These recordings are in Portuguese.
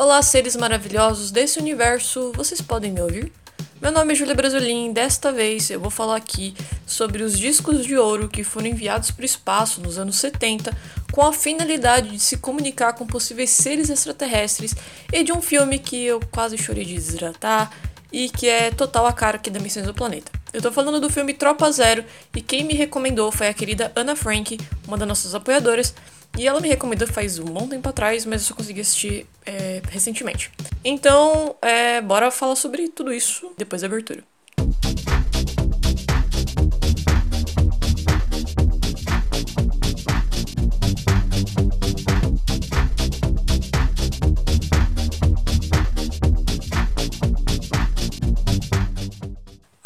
Olá, seres maravilhosos desse universo, vocês podem me ouvir? Meu nome é Julia Brasolim e desta vez eu vou falar aqui sobre os discos de ouro que foram enviados para o espaço nos anos 70 com a finalidade de se comunicar com possíveis seres extraterrestres e de um filme que eu quase chorei de desidratar e que é total a cara aqui da Missões do Planeta. Eu tô falando do filme Tropa Zero e quem me recomendou foi a querida Ana Frank, uma das nossas apoiadoras, e ela me recomendou faz um bom tempo atrás, mas eu só consegui assistir é, recentemente. Então, é, bora falar sobre tudo isso depois da abertura.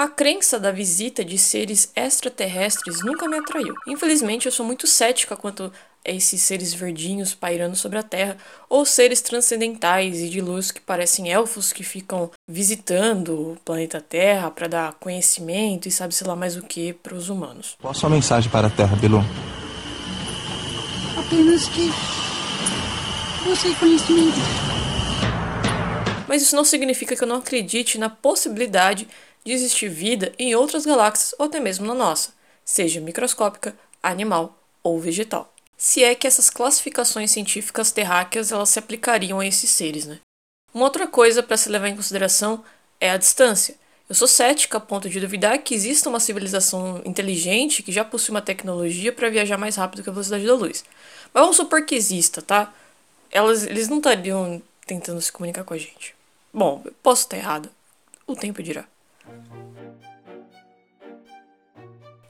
A crença da visita de seres extraterrestres nunca me atraiu. Infelizmente, eu sou muito cética quanto esses seres verdinhos pairando sobre a Terra, ou seres transcendentais e de luz que parecem elfos que ficam visitando o planeta Terra para dar conhecimento e sabe-se lá mais o que para os humanos. Qual a sua mensagem para a Terra, Bilu? Apenas que você conhecimento. Mas isso não significa que eu não acredite na possibilidade de existir vida em outras galáxias ou até mesmo na nossa, seja microscópica, animal ou vegetal se é que essas classificações científicas terráqueas elas se aplicariam a esses seres, né? Uma outra coisa para se levar em consideração é a distância. Eu sou cética a ponto de duvidar que exista uma civilização inteligente que já possui uma tecnologia para viajar mais rápido que a velocidade da luz. Mas vamos supor que exista, tá? Elas, eles não estariam tentando se comunicar com a gente. Bom, posso estar errado. O tempo dirá.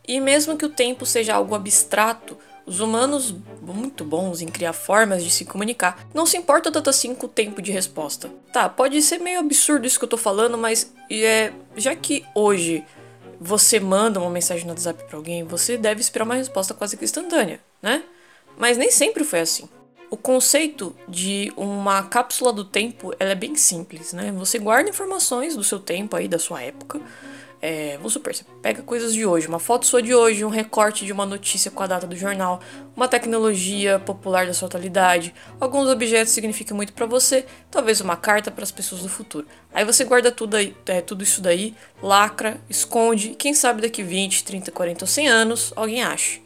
E mesmo que o tempo seja algo abstrato, os humanos, muito bons em criar formas de se comunicar, não se importam tanto assim com o tempo de resposta. Tá, pode ser meio absurdo isso que eu tô falando, mas é, já que hoje você manda uma mensagem no WhatsApp para alguém, você deve esperar uma resposta quase que instantânea, né? Mas nem sempre foi assim. O conceito de uma cápsula do tempo é bem simples, né? Você guarda informações do seu tempo aí, da sua época, é, vamos supor, você pega coisas de hoje, uma foto sua de hoje, um recorte de uma notícia com a data do jornal, uma tecnologia popular da sua atualidade, alguns objetos significam muito para você, talvez uma carta para as pessoas do futuro. Aí você guarda tudo, aí, é, tudo isso daí, lacra, esconde, quem sabe daqui 20, 30, 40 ou 100 anos alguém ache.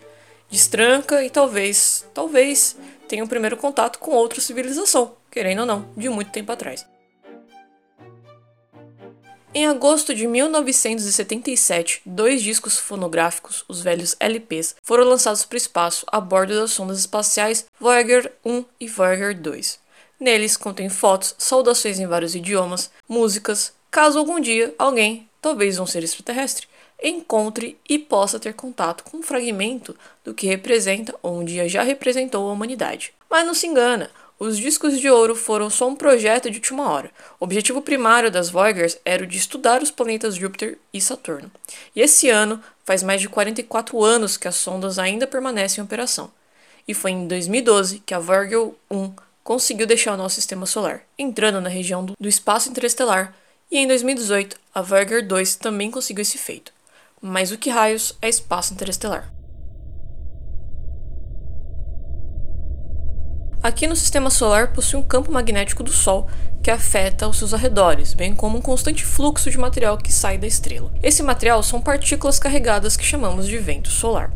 Destranca e talvez, talvez tenha um primeiro contato com outra civilização, querendo ou não, de muito tempo atrás. Em agosto de 1977, dois discos fonográficos, os velhos LPs, foram lançados para o espaço a bordo das sondas espaciais Voyager 1 e Voyager 2. Neles contém fotos, saudações em vários idiomas, músicas, caso algum dia alguém, talvez um ser extraterrestre, encontre e possa ter contato com um fragmento do que representa ou um dia já representou a humanidade. Mas não se engana, os discos de ouro foram só um projeto de última hora. O objetivo primário das Voyagers era o de estudar os planetas Júpiter e Saturno. E esse ano faz mais de 44 anos que as sondas ainda permanecem em operação. E foi em 2012 que a Voyager 1 conseguiu deixar o nosso sistema solar, entrando na região do espaço interestelar, e em 2018 a Voyager 2 também conseguiu esse feito. Mas o que raios é espaço interestelar? Aqui no sistema solar possui um campo magnético do Sol que afeta os seus arredores, bem como um constante fluxo de material que sai da estrela. Esse material são partículas carregadas que chamamos de vento solar.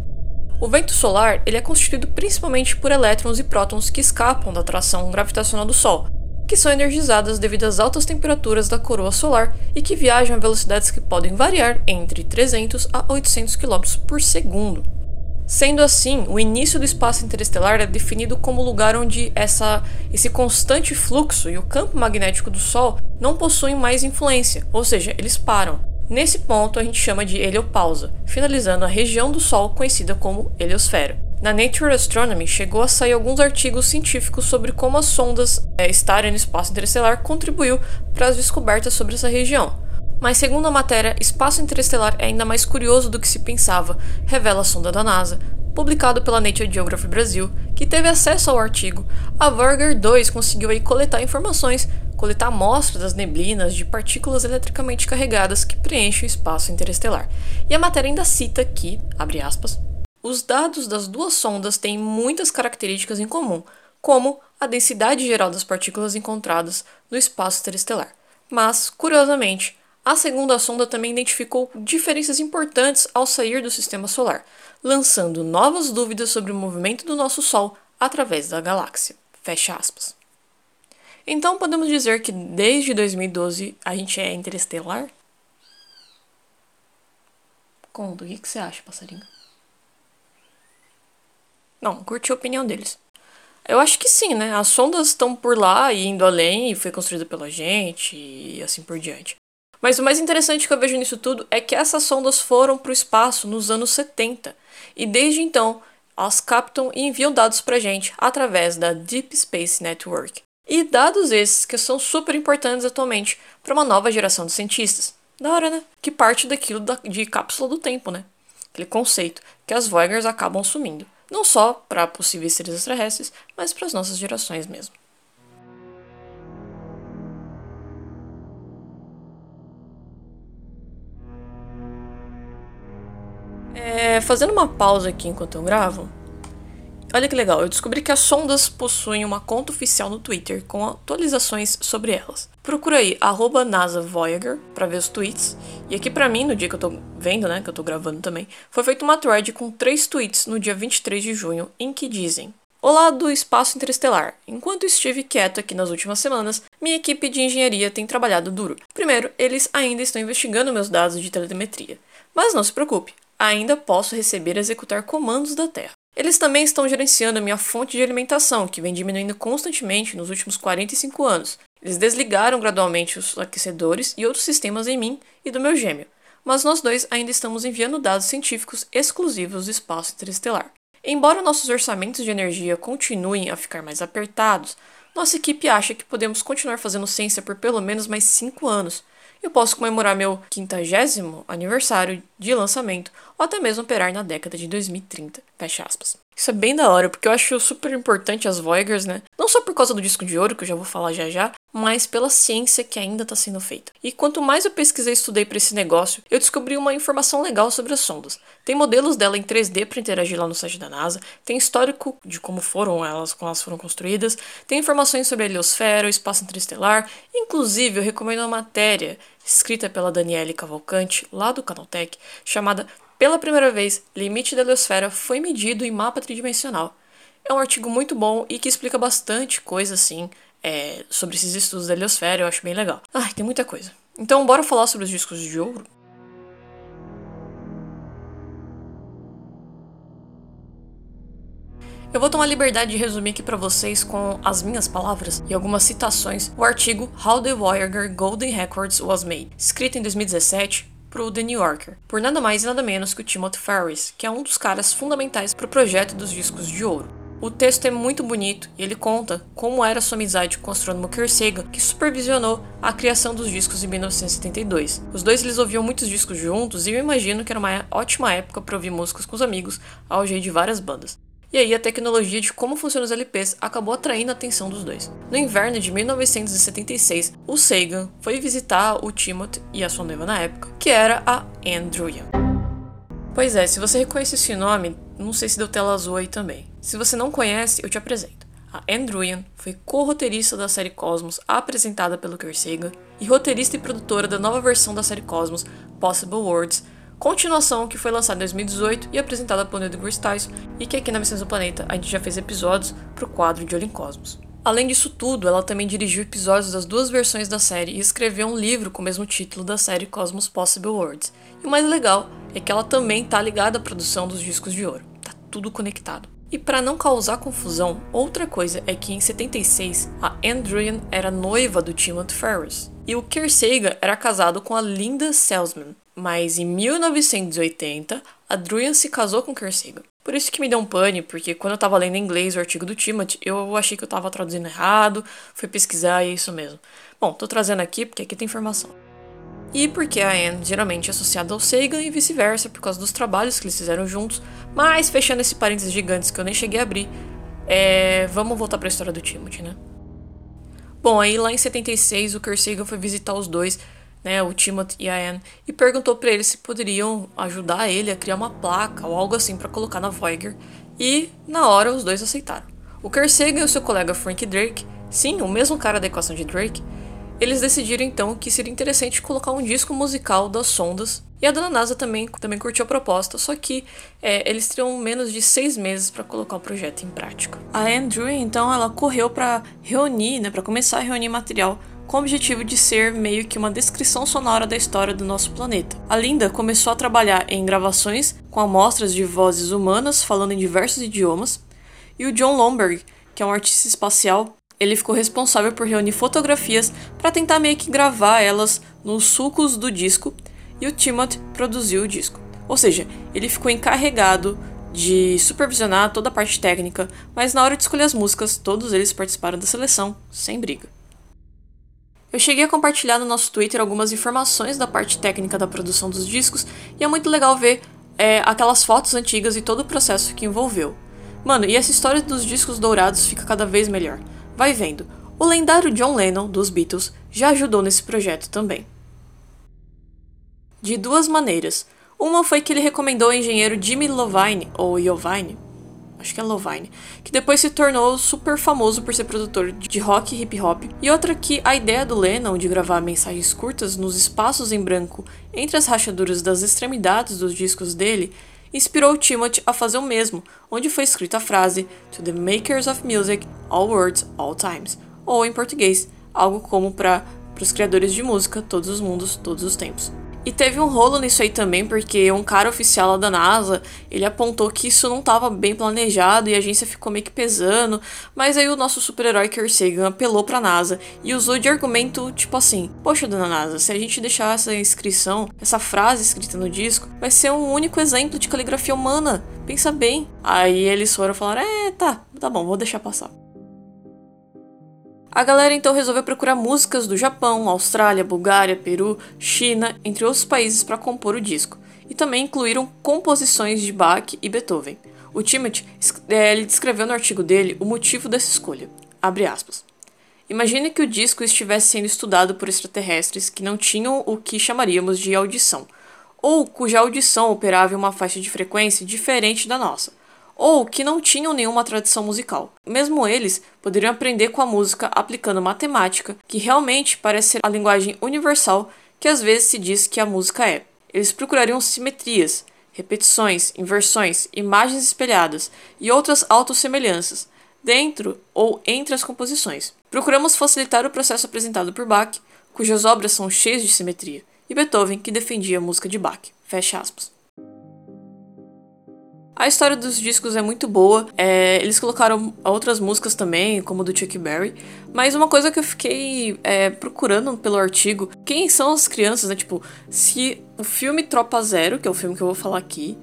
O vento solar ele é constituído principalmente por elétrons e prótons que escapam da atração gravitacional do Sol, que são energizadas devido às altas temperaturas da coroa solar e que viajam a velocidades que podem variar entre 300 a 800 km por segundo. Sendo assim, o início do espaço interestelar é definido como lugar onde essa, esse constante fluxo e o campo magnético do Sol não possuem mais influência, ou seja, eles param. Nesse ponto a gente chama de heliopausa, finalizando a região do Sol conhecida como heliosfera. Na Nature Astronomy chegou a sair alguns artigos científicos sobre como as sondas é, estarem no espaço interestelar contribuiu para as descobertas sobre essa região. Mas segundo a matéria, espaço interestelar é ainda mais curioso do que se pensava, revela a sonda da NASA, publicado pela Nature Geography Brasil, que teve acesso ao artigo. A Voyager 2 conseguiu aí coletar informações, coletar amostras das neblinas de partículas eletricamente carregadas que preenchem o espaço interestelar. E a matéria ainda cita que, abre aspas, os dados das duas sondas têm muitas características em comum, como a densidade geral das partículas encontradas no espaço interestelar. Mas, curiosamente, a segunda sonda também identificou diferenças importantes ao sair do sistema solar, lançando novas dúvidas sobre o movimento do nosso Sol através da galáxia. Fecha aspas. Então podemos dizer que desde 2012 a gente é interestelar? Conta, o que você acha, passarinho? Não, curti a opinião deles. Eu acho que sim, né? As sondas estão por lá indo além e foi construída pela gente e assim por diante. Mas o mais interessante que eu vejo nisso tudo é que essas sondas foram para o espaço nos anos 70 e desde então elas captam e enviam dados para gente através da Deep Space Network. E dados esses que são super importantes atualmente para uma nova geração de cientistas. Da hora, né? Que parte daquilo da, de cápsula do tempo, né? Aquele conceito que as Voyagers acabam assumindo. Não só para possíveis seres extraterrestres, mas para as nossas gerações mesmo. É, fazendo uma pausa aqui enquanto eu gravo, Olha que legal, eu descobri que as sondas possuem uma conta oficial no Twitter com atualizações sobre elas. Procura aí, arroba NASA Voyager, pra ver os tweets. E aqui pra mim, no dia que eu tô vendo, né, que eu tô gravando também, foi feita uma thread com três tweets no dia 23 de junho, em que dizem Olá do espaço interestelar. Enquanto estive quieto aqui nas últimas semanas, minha equipe de engenharia tem trabalhado duro. Primeiro, eles ainda estão investigando meus dados de telemetria. Mas não se preocupe, ainda posso receber e executar comandos da Terra. Eles também estão gerenciando a minha fonte de alimentação, que vem diminuindo constantemente nos últimos 45 anos. Eles desligaram gradualmente os aquecedores e outros sistemas em mim e do meu gêmeo, mas nós dois ainda estamos enviando dados científicos exclusivos do espaço interestelar. Embora nossos orçamentos de energia continuem a ficar mais apertados, nossa equipe acha que podemos continuar fazendo ciência por pelo menos mais 5 anos, eu posso comemorar meu quintagésimo aniversário de lançamento, ou até mesmo operar na década de 2030. Fecha aspas. Isso é bem da hora, porque eu acho super importante as Voyagers, né? Não só por causa do disco de ouro, que eu já vou falar já já, mas pela ciência que ainda está sendo feita. E quanto mais eu pesquisei e estudei para esse negócio, eu descobri uma informação legal sobre as sondas. Tem modelos dela em 3D para interagir lá no site da NASA, tem histórico de como foram elas, como elas foram construídas, tem informações sobre a heliosfera, o espaço interestelar, inclusive eu recomendo uma matéria escrita pela Daniele Cavalcante, lá do Canaltech, chamada Pela primeira vez, limite da heliosfera foi medido em mapa tridimensional. É um artigo muito bom e que explica bastante coisa assim é, sobre esses estudos da heliosfera, eu acho bem legal. Ai, tem muita coisa. Então, bora falar sobre os discos de ouro? Eu vou tomar liberdade de resumir aqui para vocês com as minhas palavras e algumas citações o artigo How the Voyager Golden Records Was Made, escrito em 2017 para o The New Yorker, por nada mais e nada menos que o Timothy Ferris, que é um dos caras fundamentais para o projeto dos discos de ouro. O texto é muito bonito e ele conta como era sua amizade com o astrônomo Sagan, que supervisionou a criação dos discos em 1972. Os dois eles ouviam muitos discos juntos e eu imagino que era uma ótima época para ouvir músicas com os amigos, ao jeito de várias bandas. E aí a tecnologia de como funcionam os LPs acabou atraindo a atenção dos dois. No inverno de 1976, o Sagan foi visitar o Timothy e a sua noiva na época, que era a Andrew Young. Pois é, se você reconhece esse nome, não sei se deu tela azul aí também. Se você não conhece, eu te apresento. A Andrew foi co-roteirista da série Cosmos, apresentada pelo Kurt Sagan, e roteirista e produtora da nova versão da série Cosmos, Possible Worlds, continuação que foi lançada em 2018 e apresentada por Neil deGrasse Tyson, e que aqui na Missão do Planeta a gente já fez episódios para o quadro de Olho em Cosmos. Além disso tudo, ela também dirigiu episódios das duas versões da série e escreveu um livro com o mesmo título da série Cosmos Possible Worlds. E o mais legal é que ela também está ligada à produção dos discos de ouro. Tá tudo conectado. E para não causar confusão, outra coisa é que em 76 a Andrian era noiva do Timothy Ferris e o Kersega era casado com a Linda Salzman. Mas em 1980, a Druyan se casou com Kersega. Por isso que me deu um pane, porque quando eu tava lendo em inglês o artigo do Timothy, eu achei que eu tava traduzindo errado, fui pesquisar e é isso mesmo. Bom, tô trazendo aqui porque aqui tem informação e porque a Anne geralmente é associada ao Sagan e vice-versa por causa dos trabalhos que eles fizeram juntos. Mas fechando esse parênteses gigantes que eu nem cheguei a abrir, é... vamos voltar para a história do Timothy, né? Bom, aí lá em 76 o Kurt Sagan foi visitar os dois, né, o Timothy e a Anne, e perguntou para eles se poderiam ajudar ele a criar uma placa ou algo assim para colocar na Voyager. E na hora os dois aceitaram. O Carl Sagan e o seu colega Frank Drake, sim, o mesmo cara da equação de Drake, eles decidiram então que seria interessante colocar um disco musical das sondas. E a dona NASA também, também curtiu a proposta, só que é, eles teriam menos de seis meses para colocar o projeto em prática. A Andrew, então, ela correu para reunir, né, para começar a reunir material com o objetivo de ser meio que uma descrição sonora da história do nosso planeta. A Linda começou a trabalhar em gravações com amostras de vozes humanas falando em diversos idiomas, e o John Lomberg, que é um artista espacial, ele ficou responsável por reunir fotografias para tentar meio que gravar elas nos sulcos do disco, e o Timothy produziu o disco. Ou seja, ele ficou encarregado de supervisionar toda a parte técnica, mas na hora de escolher as músicas, todos eles participaram da seleção, sem briga. Eu cheguei a compartilhar no nosso Twitter algumas informações da parte técnica da produção dos discos e é muito legal ver é, aquelas fotos antigas e todo o processo que envolveu. Mano, e essa história dos discos dourados fica cada vez melhor. Vai vendo, o lendário John Lennon, dos Beatles, já ajudou nesse projeto também. De duas maneiras. Uma foi que ele recomendou ao engenheiro Jimmy Lovine, ou Iovine, acho que é Lovine, que depois se tornou super famoso por ser produtor de rock e hip hop, e outra que a ideia do Lennon de gravar mensagens curtas nos espaços em branco entre as rachaduras das extremidades dos discos dele inspirou Timothy a fazer o mesmo, onde foi escrita a frase To the makers of music, all words, all times, ou em português, algo como para os criadores de música, todos os mundos, todos os tempos. E teve um rolo nisso aí também, porque um cara oficial lá da NASA, ele apontou que isso não estava bem planejado e a agência ficou meio que pesando, mas aí o nosso super-herói Carl Sagan apelou pra NASA e usou de argumento tipo assim: "Poxa, dona NASA, se a gente deixar essa inscrição, essa frase escrita no disco, vai ser um único exemplo de caligrafia humana. Pensa bem". Aí eles foram falar: "É, tá, tá bom, vou deixar passar". A galera então resolveu procurar músicas do Japão, Austrália, Bulgária, Peru, China, entre outros países para compor o disco, e também incluíram composições de Bach e Beethoven. O Timothy é, ele descreveu no artigo dele o motivo dessa escolha. Imagine que o disco estivesse sendo estudado por extraterrestres que não tinham o que chamaríamos de audição, ou cuja audição operava em uma faixa de frequência diferente da nossa ou que não tinham nenhuma tradição musical. Mesmo eles poderiam aprender com a música aplicando matemática, que realmente parece ser a linguagem universal que às vezes se diz que a música é. Eles procurariam simetrias, repetições, inversões, imagens espelhadas e outras autossemelhanças dentro ou entre as composições. Procuramos facilitar o processo apresentado por Bach, cujas obras são cheias de simetria, e Beethoven, que defendia a música de Bach. Fecha aspas. A história dos discos é muito boa. É, eles colocaram outras músicas também, como do Chuck Berry. Mas uma coisa que eu fiquei é, procurando pelo artigo, quem são as crianças, né? Tipo, se o filme Tropa Zero, que é o filme que eu vou falar aqui,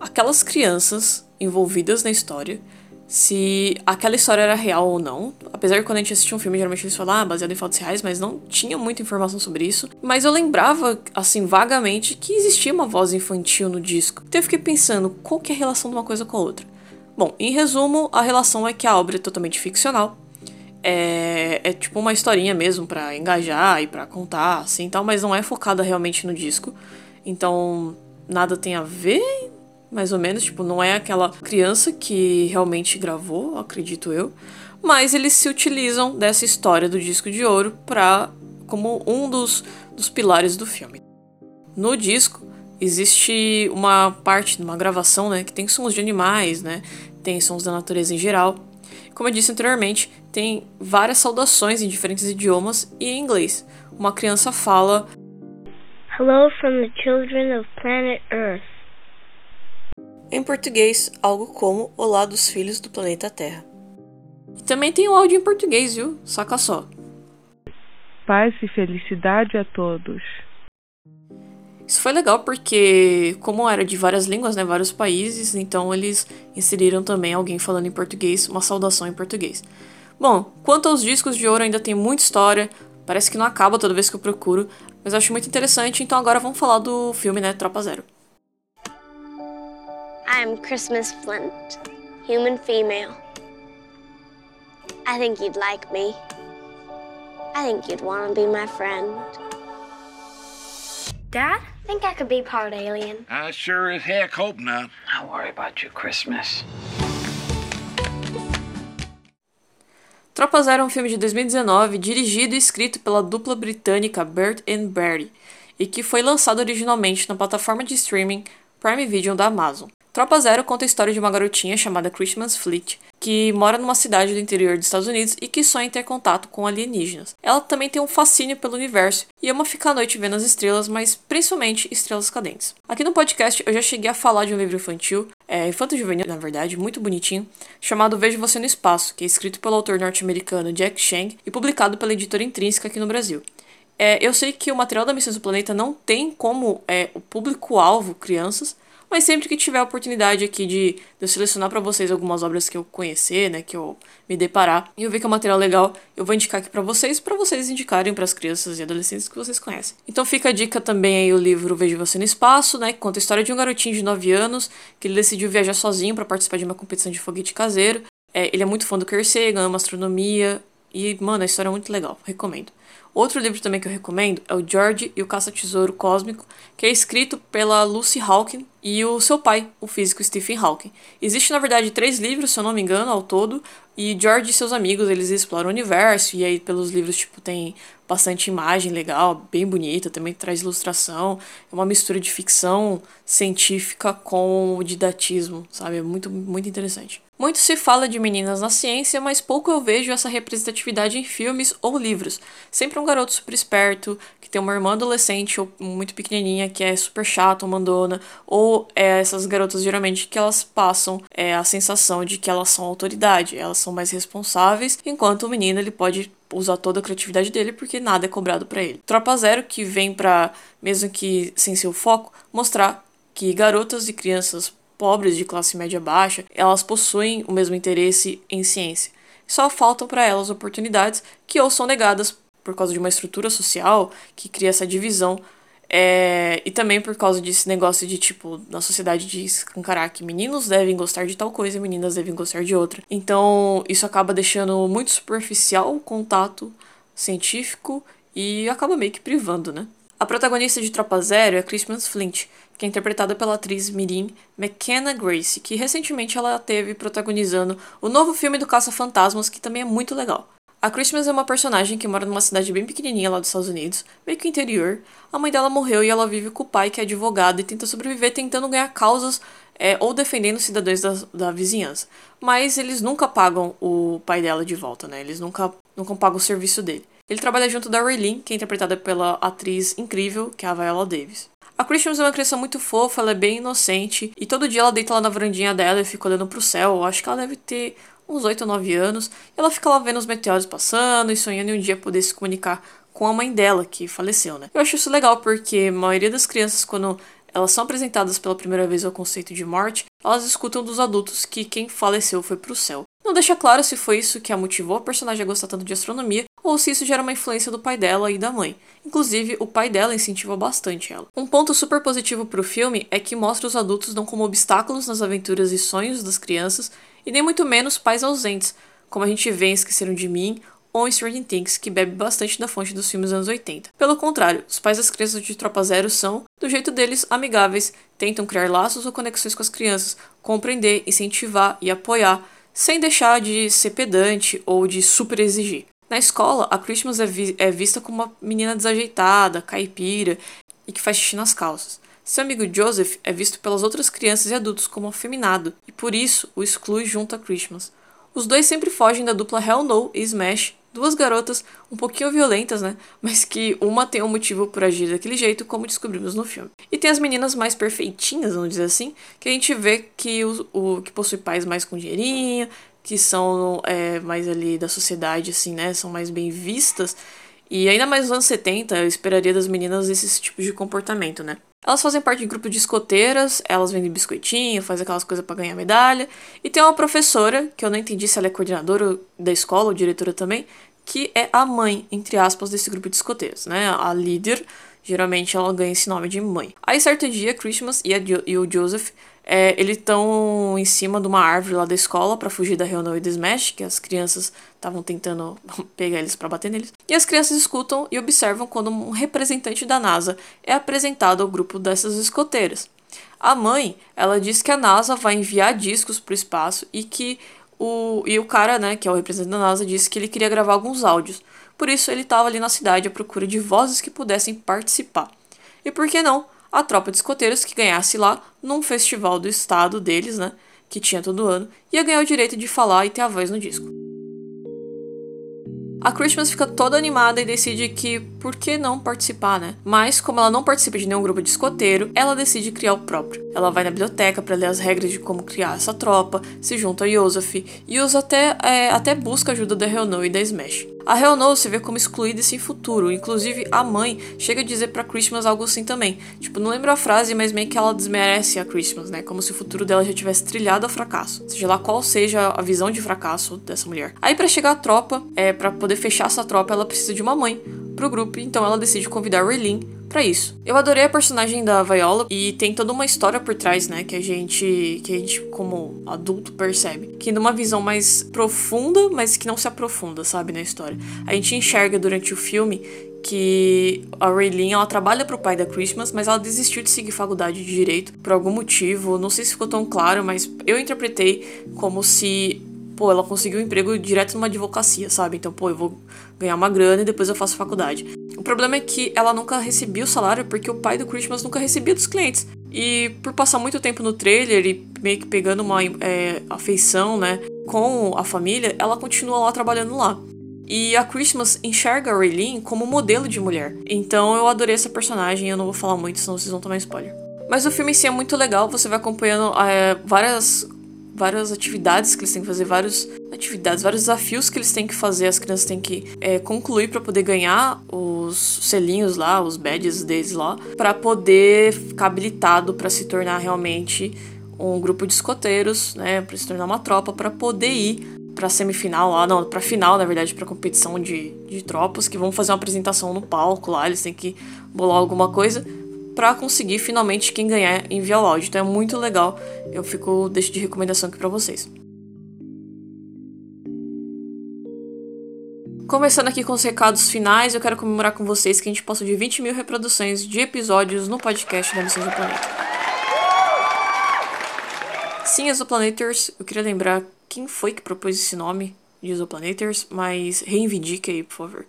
aquelas crianças envolvidas na história se aquela história era real ou não. Apesar que quando a gente assistia um filme, geralmente eles falavam, ah, baseado em fatos reais, mas não tinha muita informação sobre isso. Mas eu lembrava, assim, vagamente, que existia uma voz infantil no disco. Então eu fiquei pensando, qual que é a relação de uma coisa com a outra? Bom, em resumo, a relação é que a obra é totalmente ficcional. É, é tipo uma historinha mesmo para engajar e para contar, assim, tal, mas não é focada realmente no disco. Então, nada tem a ver mais ou menos, tipo, não é aquela criança que realmente gravou, acredito eu, mas eles se utilizam dessa história do disco de ouro para como um dos, dos pilares do filme. No disco existe uma parte, uma gravação, né, que tem sons de animais, né, tem sons da natureza em geral. Como eu disse anteriormente, tem várias saudações em diferentes idiomas e em inglês. Uma criança fala Hello from the children of planet Earth. Em português, algo como Olá dos Filhos do Planeta Terra. E também tem o áudio em português, viu? Saca só. Paz e felicidade a todos. Isso foi legal porque, como era de várias línguas, né, vários países, então eles inseriram também alguém falando em português, uma saudação em português. Bom, quanto aos discos de ouro, ainda tem muita história, parece que não acaba toda vez que eu procuro, mas eu acho muito interessante, então agora vamos falar do filme, né, Tropa Zero. I'm Christmas Flint, human female. I think you'd like me. I think you'd want to be my friend. Dad, I think I could be part alien. I sure as heck hope not. Don't worry about your Christmas. Tropa Zero é um filme de 2019 dirigido e escrito pela dupla britânica Bert and Barry e que foi lançado originalmente na plataforma de streaming Prime Video da Amazon. Tropa Zero conta a história de uma garotinha chamada Christmas Fleet, que mora numa cidade do interior dos Estados Unidos e que sonha ter contato com alienígenas. Ela também tem um fascínio pelo universo e ama ficar à noite vendo as estrelas, mas principalmente estrelas cadentes. Aqui no podcast eu já cheguei a falar de um livro infantil, é, infanto-juvenil na verdade, muito bonitinho, chamado Vejo Você no Espaço, que é escrito pelo autor norte-americano Jack Chang e publicado pela editora Intrínseca aqui no Brasil. É, eu sei que o material da Missões do Planeta não tem como é, o público-alvo crianças, mas sempre que tiver a oportunidade aqui de, de eu selecionar para vocês algumas obras que eu conhecer, né, que eu me deparar, e eu ver que é um material legal, eu vou indicar aqui para vocês, para vocês indicarem para as crianças e adolescentes que vocês conhecem. Então fica a dica também aí o livro Vejo Você no Espaço, né, que conta a história de um garotinho de 9 anos que ele decidiu viajar sozinho para participar de uma competição de foguete caseiro. É, ele é muito fã do Sagan, ama astronomia e, mano, a história é muito legal, recomendo. Outro livro também que eu recomendo é o George e o Caça-Tesouro Cósmico, que é escrito pela Lucy Hawking e o seu pai, o físico Stephen Hawking. Existe, na verdade, três livros, se eu não me engano, ao todo, e George e seus amigos, eles exploram o universo, e aí pelos livros, tipo, tem bastante imagem legal, bem bonita, também traz ilustração, é uma mistura de ficção científica com didatismo, sabe? É muito, muito interessante. Muito se fala de meninas na ciência, mas pouco eu vejo essa representatividade em filmes ou livros. Sempre um garoto super esperto, que tem uma irmã adolescente ou muito pequenininha que é super chata ou mandona, ou é, essas garotas geralmente que elas passam é, a sensação de que elas são autoridade, elas são mais responsáveis, enquanto o menino ele pode usar toda a criatividade dele porque nada é cobrado para ele. Tropa Zero que vem para mesmo que sem seu foco mostrar que garotas e crianças pobres de classe média baixa, elas possuem o mesmo interesse em ciência. Só faltam para elas oportunidades que ou são negadas por causa de uma estrutura social que cria essa divisão é, e também por causa desse negócio de, tipo, na sociedade de escancarar que meninos devem gostar de tal coisa e meninas devem gostar de outra. Então, isso acaba deixando muito superficial o contato científico e acaba meio que privando, né? A protagonista de Tropa Zero é Christmas Flint, que é interpretada pela atriz Mirim McKenna Grace, que recentemente ela teve protagonizando o novo filme do Caça-Fantasmas, que também é muito legal. A Christmas é uma personagem que mora numa cidade bem pequenininha lá dos Estados Unidos, meio que interior. A mãe dela morreu e ela vive com o pai, que é advogado, e tenta sobreviver tentando ganhar causas é, ou defendendo os cidadãos da, da vizinhança. Mas eles nunca pagam o pai dela de volta, né? Eles nunca, nunca pagam o serviço dele. Ele trabalha junto da Raylene, que é interpretada pela atriz incrível, que é a Viola Davis. A Christian é uma criança muito fofa, ela é bem inocente, e todo dia ela deita lá na varandinha dela e fica olhando pro céu. Eu acho que ela deve ter uns 8 ou 9 anos. E ela fica lá vendo os meteoros passando e sonhando em um dia poder se comunicar com a mãe dela, que faleceu, né? Eu acho isso legal porque a maioria das crianças, quando elas são apresentadas pela primeira vez ao conceito de morte, elas escutam dos adultos que quem faleceu foi pro céu. Não deixa claro se foi isso que a motivou a personagem a gostar tanto de astronomia ou se isso gera uma influência do pai dela e da mãe. Inclusive, o pai dela incentiva bastante ela. Um ponto super positivo pro filme é que mostra os adultos não como obstáculos nas aventuras e sonhos das crianças, e nem muito menos pais ausentes, como a gente vê em Esqueceram de Mim ou em Stranger Things, que bebe bastante da fonte dos filmes dos anos 80. Pelo contrário, os pais das crianças de Tropa Zero são, do jeito deles, amigáveis, tentam criar laços ou conexões com as crianças, compreender, incentivar e apoiar, sem deixar de ser pedante ou de super exigir. Na escola, a Christmas é, vi é vista como uma menina desajeitada, caipira e que faz xixi nas calças. Seu amigo Joseph é visto pelas outras crianças e adultos como afeminado e por isso o exclui junto a Christmas. Os dois sempre fogem da dupla Hell No e Smash, duas garotas um pouquinho violentas, né? Mas que uma tem um motivo por agir daquele jeito, como descobrimos no filme. E tem as meninas mais perfeitinhas, vamos dizer assim, que a gente vê que o, o que possui pais mais com dinheirinho, que são é, mais ali da sociedade, assim, né? São mais bem vistas. E ainda mais nos anos 70, eu esperaria das meninas esses tipos de comportamento, né? Elas fazem parte de grupo de escoteiras, elas vendem biscoitinho, fazem aquelas coisas para ganhar medalha. E tem uma professora, que eu não entendi se ela é coordenadora da escola ou diretora também, que é a mãe, entre aspas, desse grupo de escoteiros, né? A líder, geralmente ela ganha esse nome de mãe. Aí certo dia, Christmas e, jo e o Joseph é, eles estão em cima de uma árvore lá da escola para fugir da reunião do Smash, que as crianças estavam tentando pegar eles para bater neles. E as crianças escutam e observam quando um representante da NASA é apresentado ao grupo dessas escoteiras. A mãe, ela diz que a NASA vai enviar discos para o espaço e que O, e o cara, né, que é o representante da NASA, disse que ele queria gravar alguns áudios. Por isso, ele estava ali na cidade à procura de vozes que pudessem participar. E por que não? A tropa de escoteiros que ganhasse lá num festival do estado deles, né? Que tinha todo ano, ia ganhar o direito de falar e ter a voz no disco. A Christmas fica toda animada e decide que por que não participar, né? Mas, como ela não participa de nenhum grupo de escoteiro, ela decide criar o próprio. Ela vai na biblioteca para ler as regras de como criar essa tropa, se junta a Yosef e usa até, é, até busca ajuda da Reonou e da Smash. A Reonou se vê como excluída sem futuro, inclusive a mãe chega a dizer para Christmas algo assim também. Tipo, não lembro a frase, mas meio que ela desmerece a Christmas, né? Como se o futuro dela já tivesse trilhado ao fracasso. Seja lá qual seja a visão de fracasso dessa mulher. Aí para chegar a tropa, é para poder fechar essa tropa, ela precisa de uma mãe pro grupo, então ela decide convidar Raylene para isso. Eu adorei a personagem da Viola e tem toda uma história por trás, né, que a gente que a gente como adulto percebe, que numa visão mais profunda, mas que não se aprofunda, sabe, na história. A gente enxerga durante o filme que a Raylene, ela trabalha pro pai da Christmas, mas ela desistiu de seguir faculdade de direito por algum motivo, não sei se ficou tão claro, mas eu interpretei como se pô, ela conseguiu um emprego direto numa advocacia, sabe? Então, pô, eu vou ganhar uma grana e depois eu faço faculdade. O problema é que ela nunca recebia o salário porque o pai do Christmas nunca recebia dos clientes. E por passar muito tempo no trailer e meio que pegando uma é, afeição, né, com a família, ela continua lá trabalhando lá. E a Christmas enxerga a Raylene como modelo de mulher. Então eu adorei essa personagem, eu não vou falar muito, senão vocês vão tomar spoiler. Mas o filme em si é muito legal, você vai acompanhando é, várias várias atividades que eles têm que fazer, várias atividades, vários desafios que eles têm que fazer, as crianças têm que é, concluir para poder ganhar os selinhos lá, os badges deles lá, para poder ficar habilitado para se tornar realmente um grupo de escoteiros, né, para se tornar uma tropa, para poder ir para semifinal lá, não, para final, na verdade, para competição de, de tropas que vão fazer uma apresentação no palco lá, eles têm que bolar alguma coisa para conseguir finalmente quem ganhar enviar o áudio. Então é muito legal. Eu fico deixo de recomendação aqui para vocês. Começando aqui com os recados finais, eu quero comemorar com vocês que a gente passou de 20 mil reproduções de episódios no podcast da Missão do Planeta. Sim, Exoplaneters, eu queria lembrar quem foi que propôs esse nome de Exoplaneters, mas reivindique aí, por favor.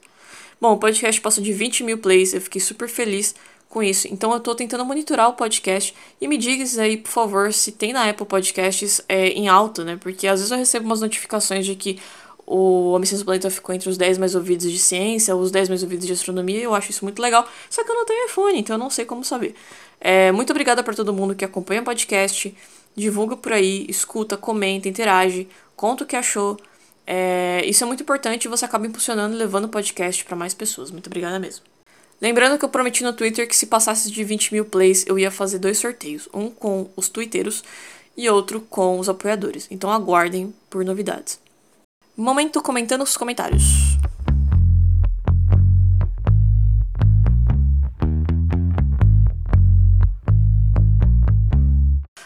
Bom, o podcast passou de 20 mil plays, eu fiquei super feliz com isso. Então eu tô tentando monitorar o podcast e me diga aí, por favor, se tem na Apple Podcasts é, em alta, né? Porque às vezes eu recebo umas notificações de que o Homem do Planeta ficou entre os 10 mais ouvidos de ciência, os 10 mais ouvidos de astronomia, eu acho isso muito legal. Só que eu não tenho iPhone, então eu não sei como saber. É, muito obrigada para todo mundo que acompanha o podcast, divulga por aí, escuta, comenta, interage, conta o que achou. É, isso é muito importante e você acaba impulsionando e levando o podcast para mais pessoas. Muito obrigada mesmo. Lembrando que eu prometi no Twitter que se passasse de 20 mil plays, eu ia fazer dois sorteios. Um com os twitteiros e outro com os apoiadores. Então aguardem por novidades. Momento comentando os comentários.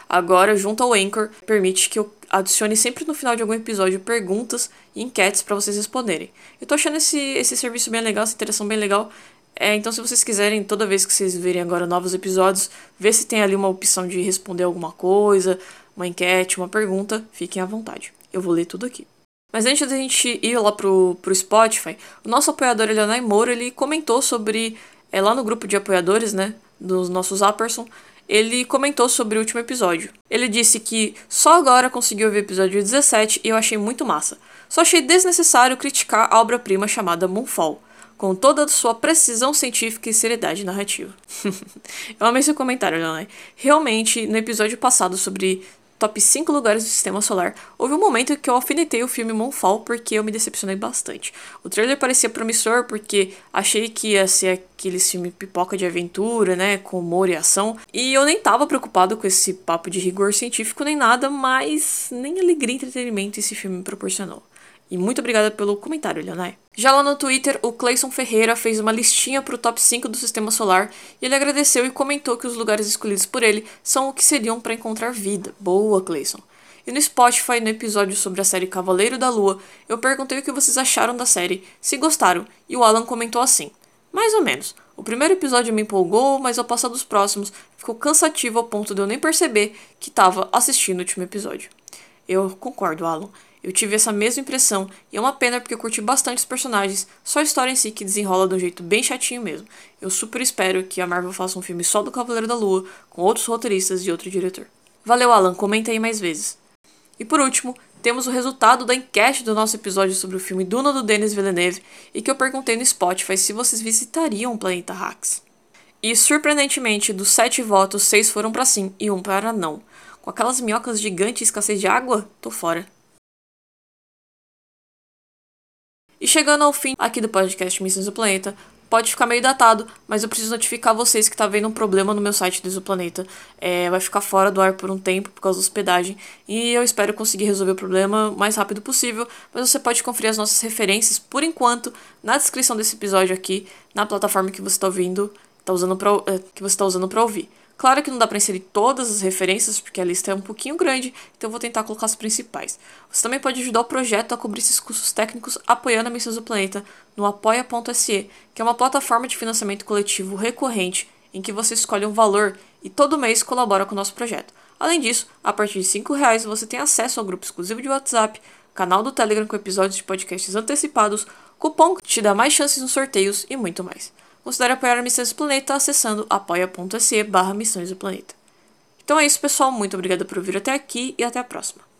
Agora, junto ao Anchor, permite que eu adicione sempre no final de algum episódio perguntas e enquetes para vocês responderem. Eu tô achando esse, esse serviço bem legal, essa interação bem legal. É, então, se vocês quiserem, toda vez que vocês verem agora novos episódios, ver se tem ali uma opção de responder alguma coisa, uma enquete, uma pergunta, fiquem à vontade. Eu vou ler tudo aqui. Mas antes da gente ir lá pro, pro Spotify, o nosso apoiador Leonai Moura, ele comentou sobre, é, lá no grupo de apoiadores, né, dos nossos Apperson, ele comentou sobre o último episódio. Ele disse que só agora conseguiu ver o episódio 17 e eu achei muito massa. Só achei desnecessário criticar a obra-prima chamada Moonfall com toda a sua precisão científica e seriedade narrativa. Eu amei seu comentário, Leonai. Realmente, no episódio passado sobre top 5 lugares do sistema solar, houve um momento que eu alfinetei o filme Moonfall porque eu me decepcionei bastante. O trailer parecia promissor porque achei que ia ser aquele filme pipoca de aventura, né, com humor e ação, e eu nem tava preocupado com esse papo de rigor científico nem nada, mas nem alegria e entretenimento esse filme me proporcionou. E muito obrigada pelo comentário, Leonai. Já lá no Twitter, o Clayson Ferreira fez uma listinha para o top 5 do sistema solar e ele agradeceu e comentou que os lugares escolhidos por ele são o que seriam para encontrar vida. Boa, Clayson. E no Spotify, no episódio sobre a série Cavaleiro da Lua, eu perguntei o que vocês acharam da série, se gostaram, e o Alan comentou assim: Mais ou menos. O primeiro episódio me empolgou, mas ao passar dos próximos ficou cansativo ao ponto de eu nem perceber que estava assistindo o último episódio. Eu concordo, Alan. Eu tive essa mesma impressão, e é uma pena porque eu curti bastante os personagens, só a história em si que desenrola de um jeito bem chatinho mesmo. Eu super espero que a Marvel faça um filme só do Cavaleiro da Lua, com outros roteiristas e outro diretor. Valeu, Alan, comenta aí mais vezes. E por último, temos o resultado da enquete do nosso episódio sobre o filme Duna do Denis Villeneuve e que eu perguntei no Spotify se vocês visitariam o planeta Hax. E surpreendentemente, dos sete votos, seis foram para sim e um para não. Com aquelas minhocas gigantes e escassez de água, tô fora. E chegando ao fim aqui do podcast Missões do Planeta, pode ficar meio datado, mas eu preciso notificar vocês que tá vendo um problema no meu site do Isoplaneta. É, vai ficar fora do ar por um tempo por causa da hospedagem. E eu espero conseguir resolver o problema o mais rápido possível. Mas você pode conferir as nossas referências, por enquanto, na descrição desse episódio aqui, na plataforma que você está ouvindo, tá usando pra, é, que você está usando para ouvir. Claro que não dá para inserir todas as referências, porque a lista é um pouquinho grande, então vou tentar colocar as principais. Você também pode ajudar o projeto a cobrir esses custos técnicos apoiando a Missões do Planeta no apoia.se, que é uma plataforma de financiamento coletivo recorrente em que você escolhe um valor e todo mês colabora com o nosso projeto. Além disso, a partir de R$ reais você tem acesso ao grupo exclusivo de WhatsApp, canal do Telegram com episódios de podcasts antecipados, cupom que te dá mais chances nos sorteios e muito mais. Considere apoiar Missões do Planeta acessando apoia.se barra Missões do Planeta. Então é isso, pessoal. Muito obrigada por ouvir até aqui e até a próxima.